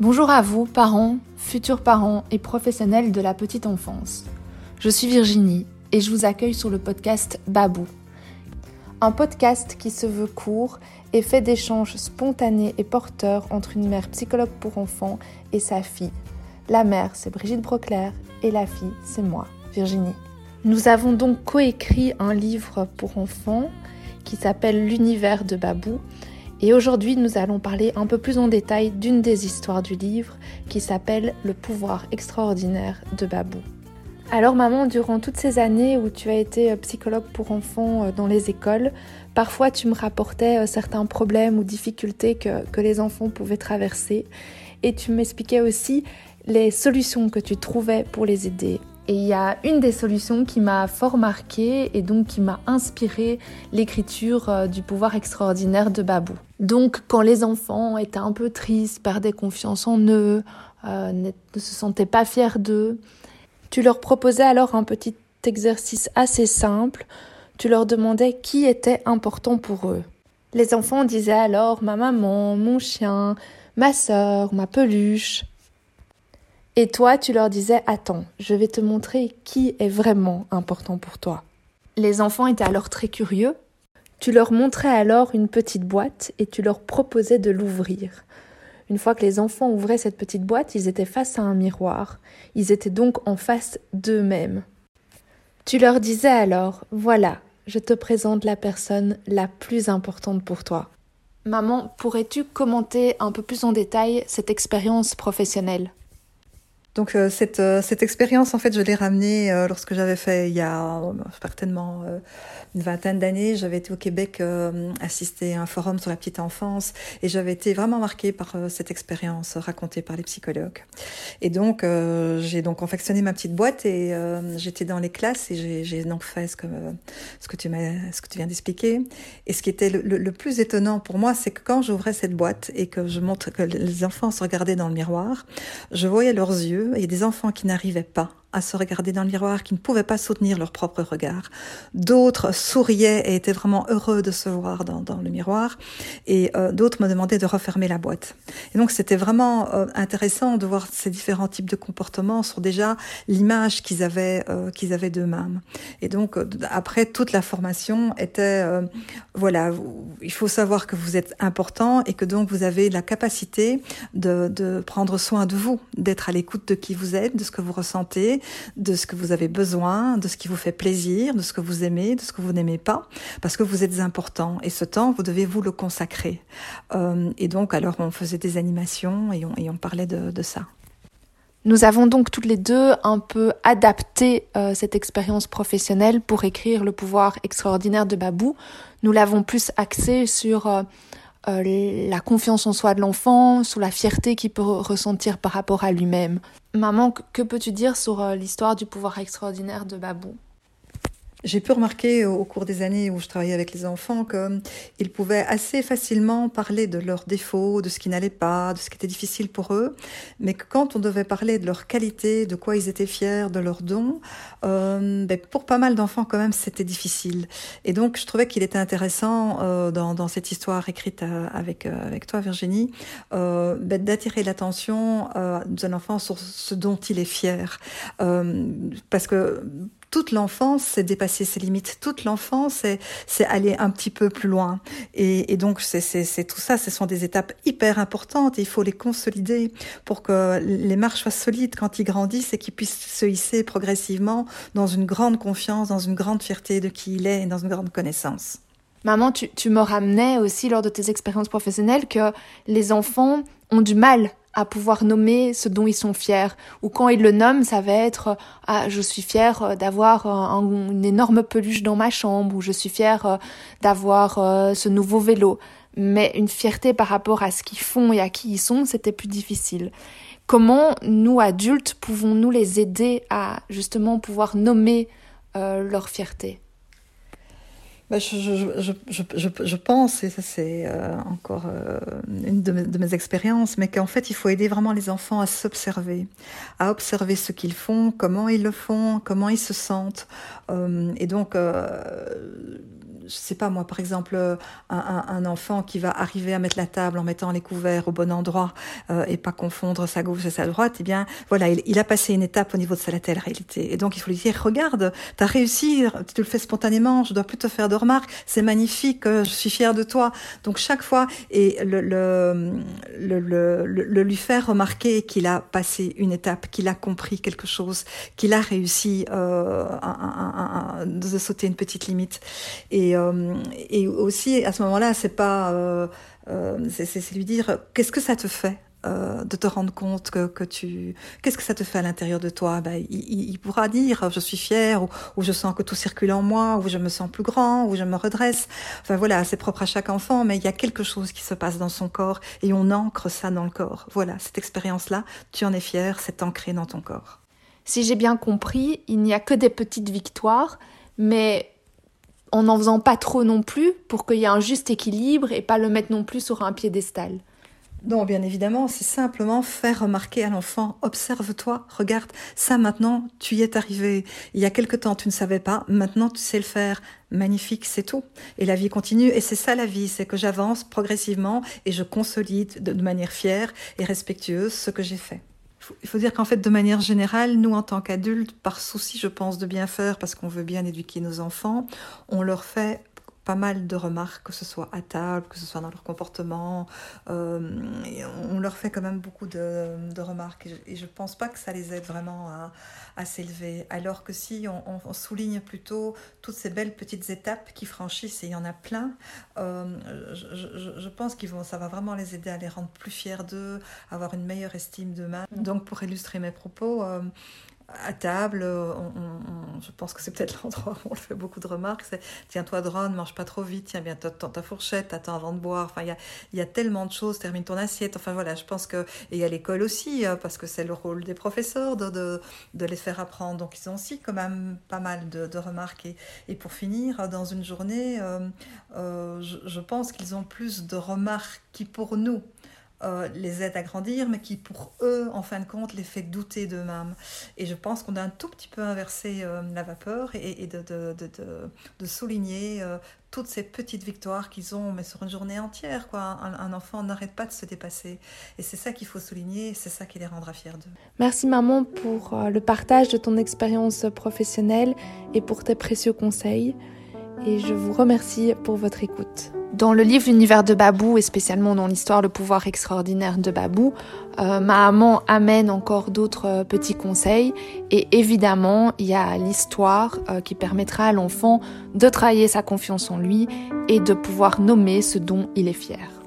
Bonjour à vous, parents, futurs parents et professionnels de la petite enfance. Je suis Virginie et je vous accueille sur le podcast Babou. Un podcast qui se veut court et fait d'échanges spontanés et porteurs entre une mère psychologue pour enfants et sa fille. La mère, c'est Brigitte Broclair et la fille, c'est moi, Virginie. Nous avons donc coécrit un livre pour enfants qui s'appelle L'univers de Babou et aujourd'hui, nous allons parler un peu plus en détail d'une des histoires du livre qui s'appelle Le pouvoir extraordinaire de Babou. Alors maman, durant toutes ces années où tu as été euh, psychologue pour enfants euh, dans les écoles, parfois tu me rapportais euh, certains problèmes ou difficultés que, les enfants pouvaient traverser et tu m'expliquais aussi les solutions que tu trouvais pour les aider et il y a une des solutions qui m'a fort marquée et donc qui m'a inspiré l'écriture du pouvoir extraordinaire de Babou. Donc quand les enfants étaient un peu tristes, perdaient confiance en eux, euh, ne se sentaient pas fiers d'eux, tu leur proposais alors un petit exercice assez simple. Tu leur demandais qui était important pour eux. Les enfants disaient alors ma maman, mon chien, ma sœur, ma peluche. Et toi, tu leur disais Attends, je vais te montrer qui est vraiment important pour toi. Les enfants étaient alors très curieux. Tu leur montrais alors une petite boîte et tu leur proposais de l'ouvrir. Une fois que les enfants ouvraient cette petite boîte, ils étaient face à un miroir. Ils étaient donc en face d'eux-mêmes. Tu leur disais alors Voilà, je te présente la personne la plus importante pour toi. Maman, pourrais-tu commenter un peu plus en détail cette expérience professionnelle? Donc euh, cette, euh, cette expérience, en fait, je l'ai ramenée euh, lorsque j'avais fait, il y a certainement une vingtaine d'années, j'avais été au Québec assister à un forum sur la petite enfance et j'avais été vraiment marquée par cette expérience racontée par les psychologues. Et donc, j'ai donc confectionné ma petite boîte et j'étais dans les classes et j'ai donc fait ce que, ce que tu m'as, ce que tu viens d'expliquer. Et ce qui était le, le plus étonnant pour moi, c'est que quand j'ouvrais cette boîte et que je montre que les enfants se regardaient dans le miroir, je voyais leurs yeux il y a des enfants qui n'arrivaient pas à se regarder dans le miroir, qui ne pouvaient pas soutenir leur propre regard. D'autres souriaient et étaient vraiment heureux de se voir dans, le miroir, et euh, d'autres me demandaient de refermer la boîte. Et donc c'était vraiment euh, intéressant de voir ces différents types de comportements sur déjà l'image qu'ils avaient euh, qu'ils avaient d'eux-mêmes. Et donc après toute la formation était voilà, il faut savoir que vous êtes important et que donc vous avez la capacité de prendre soin de vous, d'être à l'écoute de qui vous êtes, de ce que vous ressentez, de ce que vous avez besoin, de ce qui vous fait plaisir, de ce que vous aimez, de ce que vous n'aimez pas, parce que vous êtes important. Et ce temps, vous devez vous le consacrer. Euh, et donc, alors, on faisait des animations et on, parlait de, de ça. Nous avons donc toutes les deux un peu adapté euh, cette expérience professionnelle pour écrire Le pouvoir extraordinaire de Babou. Nous l'avons plus axé sur euh, euh, la confiance en soi de l'enfant, sur la fierté qu'il peut ressentir par rapport à lui-même. Maman, que peux-tu dire sur euh, l'histoire du pouvoir extraordinaire de Babou? J'ai pu remarquer au cours des années où je travaillais avec les enfants qu'ils pouvaient assez facilement parler de leurs défauts, de ce qui n'allait pas, de ce qui était difficile pour eux, mais que quand on devait parler de leurs qualités, de quoi ils étaient fiers, de leurs dons, euh, ben pour pas mal d'enfants quand même c'était difficile. Et donc je trouvais qu'il était intéressant euh, dans, dans, cette histoire écrite euh, avec euh, avec toi Virginie, euh, ben d'attirer l'attention euh, d'un enfant sur ce dont il est fier, parce que toute l'enfance, c'est dépasser ses limites. Toute l'enfance, c'est aller un petit peu plus loin. Et, et donc, c'est tout ça. Ce sont des étapes hyper importantes. Il faut les consolider pour que les marches soient solides quand ils grandissent et qu'ils puissent se hisser progressivement dans une grande confiance, dans une grande fierté de qui il est et dans une grande connaissance. Maman, tu, me ramenais aussi lors de tes expériences professionnelles que les enfants ont du mal à pouvoir nommer ce dont ils sont fiers. Ou quand ils le nomment, ça va être ah, je suis fier euh, d'avoir euh, une énorme peluche dans ma chambre ou je suis fier euh, d'avoir ce nouveau vélo. Mais une fierté par rapport à ce qu'ils font et à qui ils sont, c'était plus difficile. Comment nous adultes pouvons-nous les aider à justement pouvoir nommer leur fierté? Je, je, pense, et ça c'est euh, encore euh, une de mes, expériences, mais qu'en fait il faut aider vraiment les enfants à s'observer, à observer ce qu'ils font, comment ils le font, comment ils se sentent. Euh, et donc je sais pas moi, par exemple, un, enfant qui va arriver à mettre la table en mettant les couverts au bon endroit euh, et pas confondre sa gauche et sa droite, eh bien, voilà, il, a passé une étape au niveau de sa latéralité. Et donc, il faut lui dire, regarde, tu as réussi, tu le fais spontanément, je dois plus te faire de c'est magnifique, euh, je suis fière de toi. Donc, chaque fois, et le, le, le, le, lui faire remarquer qu'il a passé une étape, qu'il a compris quelque chose, qu'il a réussi euh, un, un, de sauter une petite limite. Et euh, et, aussi, à ce moment-là, c'est pas, euh, euh, c'est lui dire, qu'est-ce que ça te fait? De te rendre compte que, que tu qu'est-ce que ça te fait à l'intérieur de toi? Ben, il, il, pourra dire je suis fier ou, ou, je sens que tout circule en moi ou je me sens plus grand ou je me redresse. Enfin voilà c'est propre à chaque enfant mais il y a quelque chose qui se passe dans son corps et on ancre ça dans le corps. Voilà cette expérience là tu en es fier c'est ancré dans ton corps. Si j'ai bien compris il n'y a que des petites victoires mais en n'en faisant pas trop non plus pour qu'il y ait un juste équilibre et pas le mettre non plus sur un piédestal. Non, bien évidemment, c'est simplement faire remarquer à l'enfant, observe-toi, regarde, ça maintenant, tu y es arrivé. Il y a quelque temps, tu ne savais pas, maintenant tu sais le faire. Magnifique, c'est tout. Et la vie continue, et c'est ça la vie, c'est que j'avance progressivement et je consolide de manière fière et respectueuse ce que j'ai fait il faut dire qu'en fait, de manière générale, nous, en tant qu'adultes, par souci, je pense, de bien faire, parce qu'on veut bien éduquer nos enfants, on leur fait pas mal de remarques, que ce soit à table, que ce soit dans leur comportement. Euh, on leur fait quand même beaucoup de, remarques et je ne pense pas que ça les aide vraiment à, s'élever. Alors que si on, souligne plutôt toutes ces belles petites étapes qui franchissent, et il y en a plein, euh, je, je, je, pense que ça va vraiment les aider à les rendre plus fiers d'eux, avoir une meilleure estime d'eux-mêmes. Donc pour illustrer mes propos, euh, à table, on, on, je pense que c'est peut-être l'endroit où on fait beaucoup de remarques, tiens-toi droit, ne mange pas trop vite, tiens bien ta, ta fourchette, attends avant de boire. Enfin, il y a, tellement de choses, termine ton assiette. Enfin voilà, je pense que et à l'école aussi, euh, parce que c'est le rôle des professeurs de, les faire apprendre. Donc ils ont aussi quand même pas mal de, de remarques. Et, et, pour finir, dans une journée, euh, euh, je, je pense qu'ils ont plus de remarques qui pour nous euh, les aide à grandir, mais qui pour eux, en fin de compte, les fait douter d'eux-mêmes. Et je pense qu'on a un tout petit peu inversé euh, la vapeur et, de, de, de, de, souligner euh, toutes ces petites victoires qu'ils ont, mais sur une journée entière. Quoi. Un, un enfant n'arrête pas de se dépasser. Et c'est ça qu'il faut souligner, c'est ça qui les rendra fiers d'eux. Merci maman pour le partage de ton expérience professionnelle et pour tes précieux conseils. Et je vous remercie pour votre écoute. Dans le livre L'univers de Babou et spécialement dans l'histoire Le pouvoir extraordinaire de Babou, euh, maman amène encore d'autres euh, petits conseils et évidemment il y a l'histoire euh, qui permettra à l'enfant de travailler sa confiance en lui et de pouvoir nommer ce dont il est fier.